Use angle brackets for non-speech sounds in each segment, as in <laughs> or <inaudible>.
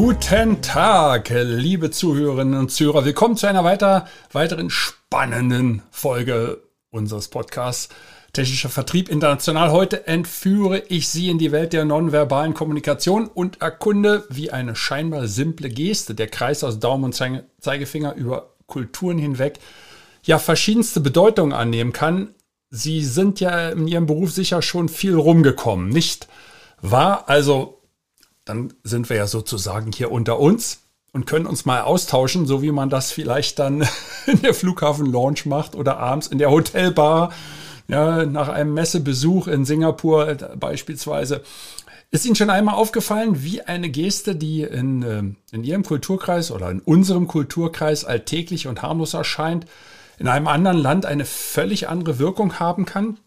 Guten Tag, liebe Zuhörerinnen und Zuhörer. Willkommen zu einer weiter, weiteren spannenden Folge unseres Podcasts Technischer Vertrieb international. Heute entführe ich Sie in die Welt der nonverbalen Kommunikation und erkunde, wie eine scheinbar simple Geste, der Kreis aus Daumen und Zeigefinger über Kulturen hinweg, ja verschiedenste Bedeutungen annehmen kann. Sie sind ja in Ihrem Beruf sicher schon viel rumgekommen, nicht wahr? Also dann sind wir ja sozusagen hier unter uns und können uns mal austauschen, so wie man das vielleicht dann <laughs> in der Flughafen-Launch macht oder abends in der Hotelbar, ja, nach einem Messebesuch in Singapur äh, beispielsweise. Ist Ihnen schon einmal aufgefallen, wie eine Geste, die in, ähm, in Ihrem Kulturkreis oder in unserem Kulturkreis alltäglich und harmlos erscheint, in einem anderen Land eine völlig andere Wirkung haben kann?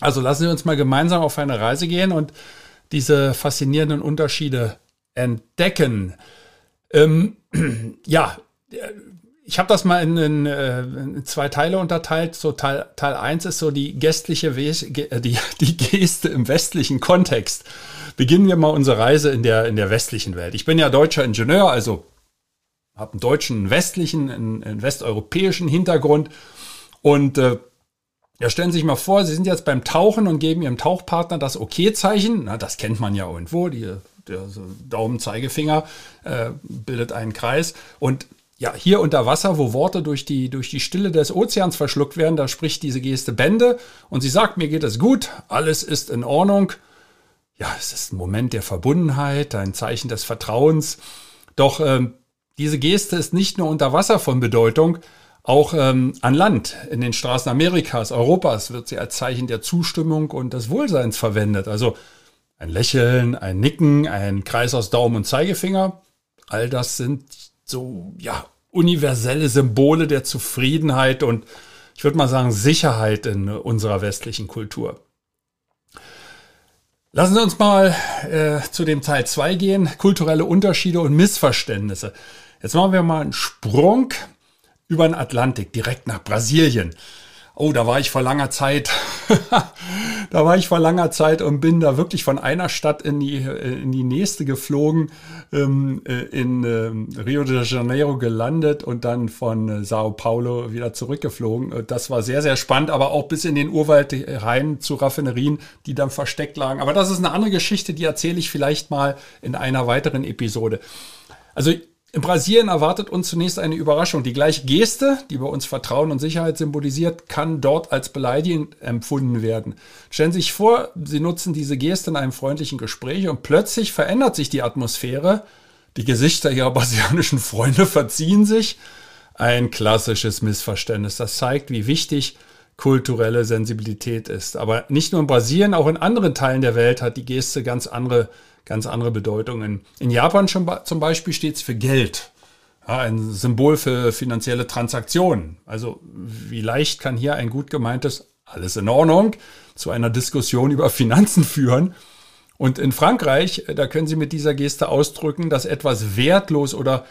Also lassen Sie uns mal gemeinsam auf eine Reise gehen und diese faszinierenden Unterschiede entdecken. Ähm, <clears throat> ja, ich habe das mal in, in, äh, in, zwei Teile unterteilt. So Teil, Teil 1 ist so die gestliche äh, die, <laughs> die Geste im westlichen Kontext. Beginnen wir mal unsere Reise in der, in der westlichen Welt. Ich bin ja deutscher Ingenieur, also habe einen deutschen, westlichen, einen, einen westeuropäischen Hintergrund und äh, ja, stellen Sie sich mal vor, Sie sind jetzt beim Tauchen und geben Ihrem Tauchpartner das Okay-Zeichen. Na, das kennt man ja irgendwo. Die, der so Daumen, Zeigefinger äh, bildet einen Kreis. Und ja, hier unter Wasser, wo Worte durch die, durch die Stille des Ozeans verschluckt werden, da spricht diese Geste Bände und sie sagt, mir geht es gut, alles ist in Ordnung. Ja, es ist ein Moment der Verbundenheit, ein Zeichen des Vertrauens. Doch ähm, diese Geste ist nicht nur unter Wasser von Bedeutung, auch ähm, an Land, in den Straßen Amerikas, Europas wird sie als Zeichen der Zustimmung und des Wohlseins verwendet. Also ein Lächeln, ein Nicken, ein Kreis aus Daumen und Zeigefinger. All das sind so, ja, universelle Symbole der Zufriedenheit und ich würde mal sagen Sicherheit in unserer westlichen Kultur. Lassen Sie uns mal äh, zu dem Teil 2 gehen, kulturelle Unterschiede und Missverständnisse. Jetzt machen wir mal einen Sprung über den Atlantik, direkt nach Brasilien. Oh, da war ich vor langer Zeit. <laughs> da war ich vor langer Zeit und bin da wirklich von einer Stadt in die, in die nächste geflogen, ähm, äh, in äh, Rio de Janeiro gelandet und dann von äh, Sao Paulo wieder zurückgeflogen. Äh, das war sehr, sehr spannend, aber auch bis in den Urwald rein zu Raffinerien, die dann versteckt lagen. Aber das ist eine andere Geschichte, die erzähle ich vielleicht mal in einer weiteren Episode. Also in Brasilien erwartet uns zunächst eine Überraschung. Die gleiche Geste, die bei uns Vertrauen und Sicherheit symbolisiert, kann dort als beleidigend empfunden werden. Stellen Sie sich vor, Sie nutzen diese Geste in einem freundlichen Gespräch und plötzlich verändert sich die Atmosphäre. Die Gesichter Ihrer brasilianischen Freunde verziehen sich. Ein klassisches Missverständnis. Das zeigt, wie wichtig kulturelle Sensibilität ist. Aber nicht nur in Brasilien, auch in anderen Teilen der Welt hat die Geste ganz andere ganz andere Bedeutungen. In Japan schon, zum Beispiel steht es für Geld. Ja, ein Symbol für finanzielle Transaktionen. Also wie leicht kann hier ein gut gemeintes alles in Ordnung zu einer Diskussion über Finanzen führen. Und in Frankreich, da können Sie mit dieser Geste ausdrücken, dass etwas wertlos oder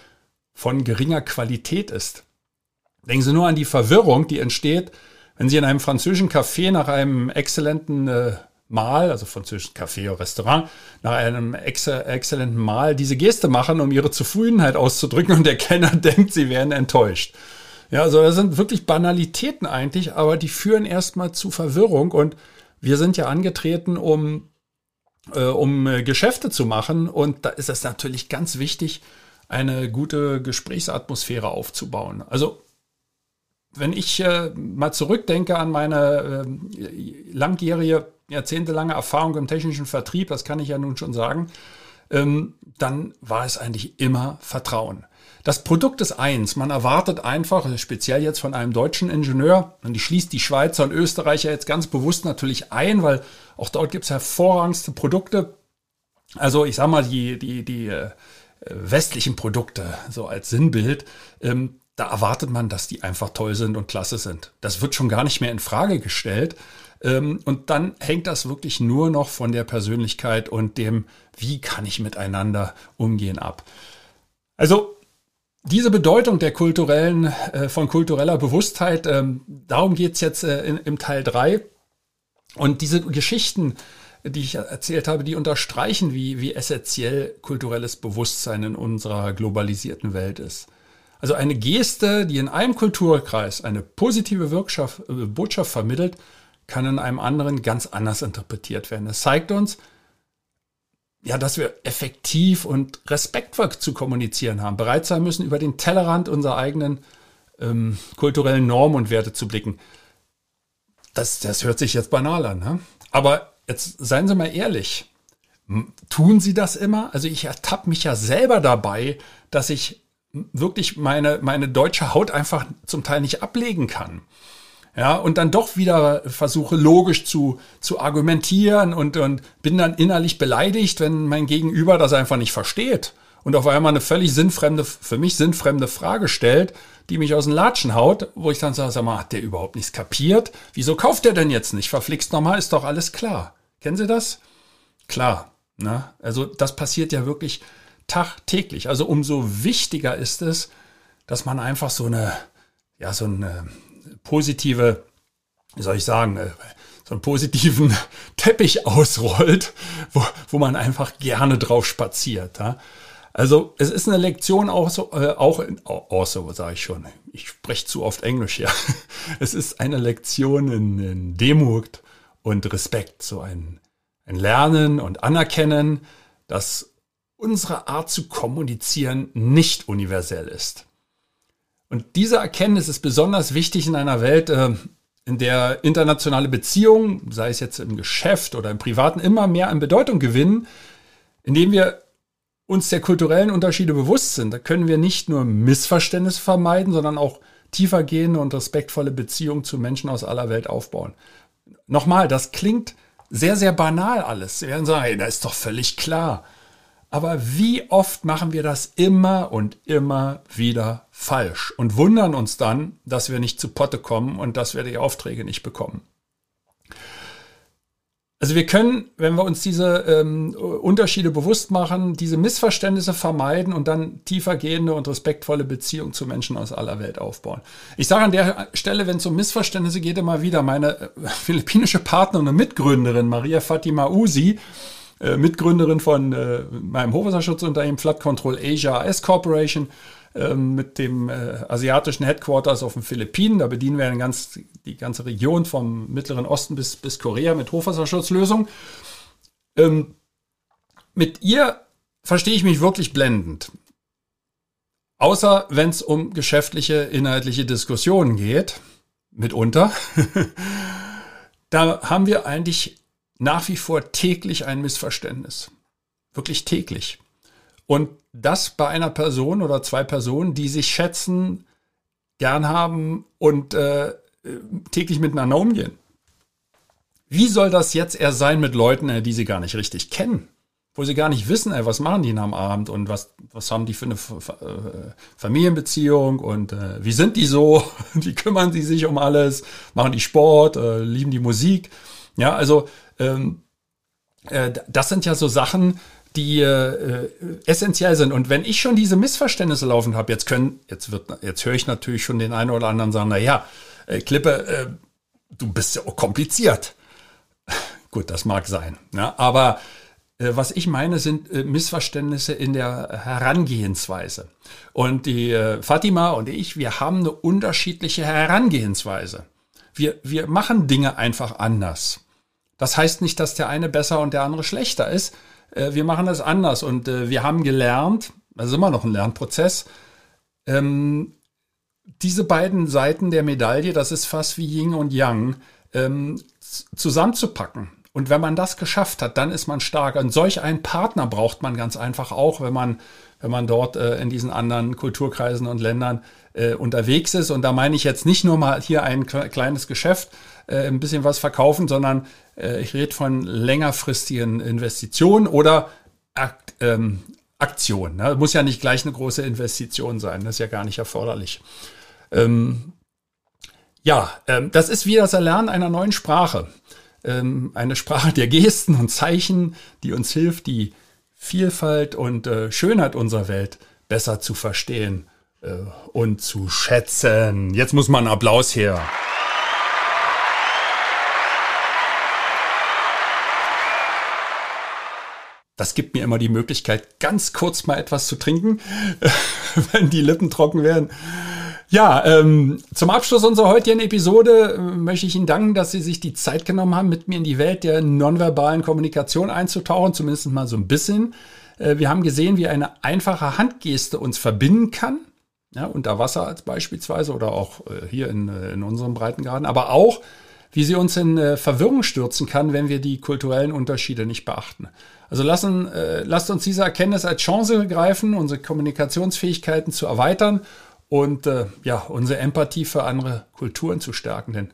von geringer Qualität ist. Denken Sie nur an die Verwirrung, die entsteht, wenn Sie in einem französischen Café nach einem exzellenten äh, Mahl, also französischen Café oder Restaurant, nach einem ex exzellenten Mahl diese Geste machen, um ihre Zufriedenheit auszudrücken und der Kenner <laughs> denkt, sie wären enttäuscht. Ja, also das sind wirklich Banalitäten eigentlich, aber die führen erstmal zu Verwirrung und wir sind ja angetreten, um, äh, um äh, Geschäfte zu machen und da ist es natürlich ganz wichtig, eine gute Gesprächsatmosphäre aufzubauen. Also wenn ich äh, mal zurückdenke an meine äh, langjährige jahrzehntelange Erfahrung im technischen Vertrieb, das kann ich ja nun schon sagen, ähm, dann war es eigentlich immer Vertrauen. Das Produkt ist eins. Man erwartet einfach, speziell jetzt von einem deutschen Ingenieur, und ich schließe die Schweizer und Österreicher jetzt ganz bewusst natürlich ein, weil auch dort gibt es hervorragendste Produkte. Also ich sag mal, die, die, die, äh, westlichen Produkte, so als Sinnbild, ähm, da erwartet man, dass die einfach toll sind und klasse sind. Das wird schon gar nicht mehr in Frage gestellt. Ähm, und dann hängt das wirklich nur noch von der Persönlichkeit und dem, wie kann ich miteinander umgehen ab. Also diese Bedeutung der kulturellen, äh, von kultureller Bewusstheit, ähm, darum geht's jetzt äh, in, im Teil drei Und diese Geschichten, die ich erzählt habe, die unterstreichen, wie, wie essentiell kulturelles Bewusstsein in unserer globalisierten Welt ist. Also eine Geste, die in einem Kulturkreis eine positive Wirkschaft, äh, Botschaft vermittelt, kann in einem anderen ganz anders interpretiert werden. Das zeigt uns, ja, dass wir effektiv und respektvoll zu kommunizieren haben, bereit sein müssen, über den Tellerrand unserer eigenen ähm, kulturellen Normen und Werte zu blicken. Das, das hört sich jetzt banal an, ne? aber jetzt seien Sie mal ehrlich. Tun Sie das immer? Also ich ertappe mich ja selber dabei, dass ich wirklich meine, meine deutsche Haut einfach zum Teil nicht ablegen kann ja, und dann doch wieder versuche logisch zu, zu argumentieren und, und bin dann innerlich beleidigt, wenn mein Gegenüber das einfach nicht versteht und auf einmal eine völlig sinnfremde, für mich sinnfremde Frage stellt, die mich aus den Latschen haut, wo ich dann sage, sag mal, hat der überhaupt nichts kapiert? Wieso kauft der denn jetzt nicht? Verflixt nochmal, ist doch alles klar. Kennen Sie das? Klar. Ne? Also das passiert ja wirklich tagtäglich. Also umso wichtiger ist es, dass man einfach so eine, ja, so eine positive, wie soll ich sagen, äh, so einen positiven <laughs> Teppich ausrollt, wo, wo man einfach gerne drauf spaziert. Ja? Also es ist eine Lektion auch so, äh, auch in, auch so sage ich schon. Ich spreche zu oft Englisch ja. <laughs> Es ist eine Lektion in, in Demut und Respekt, so ein, ein Lernen und Anerkennen, dass unsere Art zu kommunizieren nicht universell ist. Und diese Erkenntnis ist besonders wichtig in einer Welt, äh, in der internationale Beziehungen, sei es jetzt im Geschäft oder im Privaten, immer mehr an Bedeutung gewinnen, indem wir uns der kulturellen Unterschiede bewusst sind. Da können wir nicht nur Missverständnisse vermeiden, sondern auch tiefergehende und respektvolle Beziehungen zu Menschen aus aller Welt aufbauen. Nochmal, das klingt sehr, sehr banal alles. Sie werden sagen, hey, das ist doch völlig klar. Aber wie oft machen wir das immer und immer wieder falsch und wundern uns dann, dass wir nicht zu Potte kommen und dass wir die Aufträge nicht bekommen. Also wir können, wenn wir uns diese ähm, Unterschiede bewusst machen, diese Missverständnisse vermeiden und dann tiefergehende und respektvolle Beziehungen zu Menschen aus aller Welt aufbauen. Ich sage an der Stelle, wenn es um Missverständnisse geht, immer wieder, meine äh, <laughs> philippinische Partnerin und Mitgründerin Maria Fatima Usi, äh, Mitgründerin von äh, meinem Hochwasserschutzunternehmen Flood Control Asia S Corporation äh, mit dem äh, asiatischen Headquarters auf den Philippinen. Da bedienen wir ganz, die ganze Region vom Mittleren Osten bis, bis Korea mit Hochwasserschutzlösungen. Ähm, mit ihr verstehe ich mich wirklich blendend. Außer wenn es um geschäftliche, inhaltliche Diskussionen geht, mitunter. <laughs> da haben wir eigentlich nach wie vor täglich ein Missverständnis. Wirklich täglich. Und das bei einer Person oder zwei Personen, die sich schätzen, gern haben und äh, täglich miteinander umgehen. Wie soll das jetzt erst sein mit Leuten, äh, die sie gar nicht richtig kennen? Wo sie gar nicht wissen, ey, was machen die am Abend und was, was haben die für eine äh, Familienbeziehung und äh, wie sind die so? <laughs> wie kümmern sie sich um alles? Machen die Sport? Äh, lieben die Musik? Ja, also ähm, äh, das sind ja so Sachen, die äh, essentiell sind. Und wenn ich schon diese Missverständnisse laufen habe, jetzt können, jetzt wird, jetzt höre ich natürlich schon den einen oder anderen sagen, na ja, äh, Klippe, äh, du bist ja auch kompliziert. <laughs> Gut, das mag sein. Ja, aber äh, was ich meine, sind äh, Missverständnisse in der Herangehensweise. Und die äh, Fatima und ich, wir haben eine unterschiedliche Herangehensweise. Wir, wir machen Dinge einfach anders. Das heißt nicht, dass der eine besser und der andere schlechter ist. Äh, wir machen das anders und äh, wir haben gelernt, das ist immer noch ein Lernprozess, ähm, diese beiden Seiten der Medaille, das ist fast wie Yin und Yang, ähm, zusammenzupacken. Und wenn man das geschafft hat, dann ist man stark. Und solch einen Partner braucht man ganz einfach auch, wenn man, wenn man dort äh, in diesen anderen Kulturkreisen und Ländern unterwegs ist. Und da meine ich jetzt nicht nur mal hier ein kleines Geschäft, äh, ein bisschen was verkaufen, sondern äh, ich rede von längerfristigen Investitionen oder Akt, ähm, Aktion. Ne? Muss ja nicht gleich eine große Investition sein, das ist ja gar nicht erforderlich. Ähm, ja, ähm, das ist wie das Erlernen einer neuen Sprache. Ähm, eine Sprache der Gesten und Zeichen, die uns hilft, die Vielfalt und äh, Schönheit unserer Welt besser zu verstehen äh, und zu schätzen. Jetzt muss man Applaus her. Das gibt mir immer die Möglichkeit, ganz kurz mal etwas zu trinken, <laughs> wenn die Lippen trocken werden. Ja, ähm, zum Abschluss unserer heutigen Episode äh, möchte ich Ihnen danken, dass Sie sich die Zeit genommen haben, mit mir in die Welt der nonverbalen Kommunikation einzutauchen, zumindest mal so ein bisschen. Äh, wir haben gesehen, wie eine einfache Handgeste uns verbinden kann. Ja, unter Wasser als beispielsweise oder auch äh, hier in, äh, in unserem Breitengraden, aber auch, wie sie uns in äh, Verwirrung stürzen kann, wenn wir die kulturellen Unterschiede nicht beachten. Also lassen, äh, lasst uns diese Erkenntnis als Chance begreifen, unsere Kommunikationsfähigkeiten zu erweitern und äh, ja, unsere Empathie für andere Kulturen zu stärken. Denn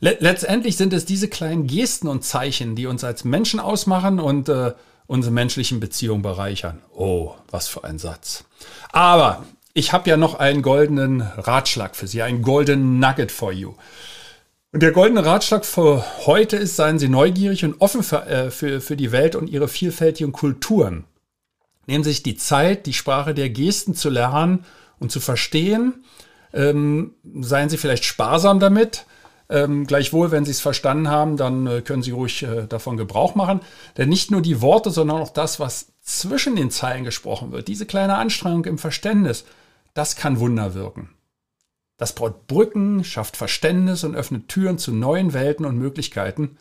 le letztendlich sind es diese kleinen Gesten und Zeichen, die uns als Menschen ausmachen und äh, unsere menschlichen Beziehungen bereichern. Oh, was für ein Satz. Aber ich habe ja noch einen goldenen Ratschlag für Sie, einen golden Nugget for you. Und der goldene Ratschlag für heute ist, seien Sie neugierig und offen für, äh, für, für die Welt und ihre vielfältigen Kulturen. Nehmen Sie sich die Zeit, die Sprache der Gesten zu lernen und zu verstehen. Ähm, seien Sie vielleicht sparsam damit. Ähm, gleichwohl, wenn Sie es verstanden haben, dann äh, können Sie ruhig äh, davon Gebrauch machen. Denn nicht nur die Worte, sondern auch das, was zwischen den Zeilen gesprochen wird, diese kleine Anstrengung im Verständnis, das kann Wunder wirken. Das baut Brücken, schafft Verständnis und öffnet Türen zu neuen Welten und Möglichkeiten.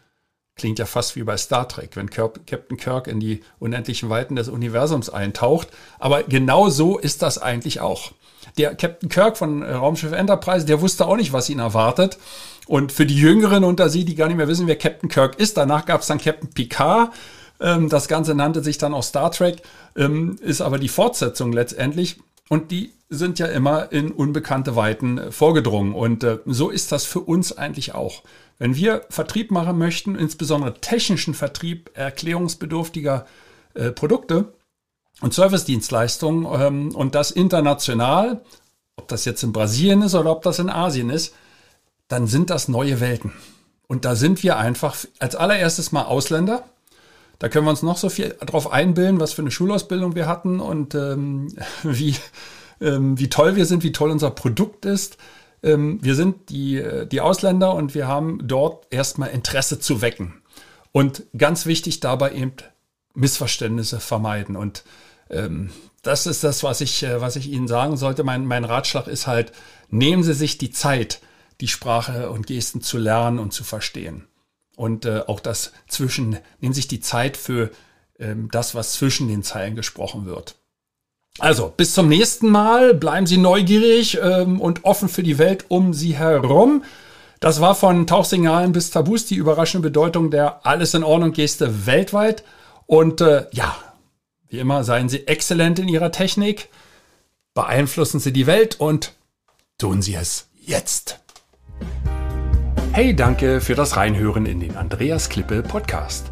Klingt ja fast wie bei Star Trek, wenn Captain Kirk in die unendlichen Weiten des Universums eintaucht. Aber genau so ist das eigentlich auch. Der Captain Kirk von äh, Raumschiff Enterprise, der wusste auch nicht, was ihn erwartet. Und für die Jüngeren unter Sie, die gar nicht mehr wissen, wer Captain Kirk ist, danach gab es dann Captain Picard. Ähm, das Ganze nannte sich dann auch Star Trek, ähm, ist aber die Fortsetzung letztendlich. Und die sind ja immer in unbekannte Weiten äh, vorgedrungen. Und äh, so ist das für uns eigentlich auch. Wenn wir Vertrieb machen möchten, insbesondere technischen Vertrieb erklärungsbedürftiger äh, Produkte und Servicedienstleistungen ähm, und das international, ob das jetzt in Brasilien ist oder ob das in Asien ist, dann sind das neue Welten. Und da sind wir einfach als allererstes mal Ausländer. Da können wir uns noch so viel drauf einbilden, was für eine Schulausbildung wir hatten und ähm, <laughs> wie, ähm, wie toll wir sind, wie toll unser Produkt ist. Ähm, wir sind die, äh, die Ausländer und wir haben dort erstmal Interesse zu wecken. Und ganz wichtig dabei eben Missverständnisse vermeiden. Und ähm, das ist das, was ich, äh, was ich Ihnen sagen sollte. Mein, mein Ratschlag ist halt, nehmen Sie sich die Zeit, die Sprache und Gesten zu lernen und zu verstehen. Und äh, auch das zwischen, nehmen Sie sich die Zeit für ähm, das, was zwischen den Zeilen gesprochen wird. Also, bis zum nächsten Mal. Bleiben Sie neugierig ähm, und offen für die Welt um Sie herum. Das war von Tauchsignalen bis Tabus die überraschende Bedeutung der Alles in Ordnung Geste weltweit. Und äh, ja, wie immer, seien Sie exzellent in Ihrer Technik, beeinflussen Sie die Welt und tun Sie es jetzt. Hey, danke für das Reinhören in den Andreas Klippe Podcast.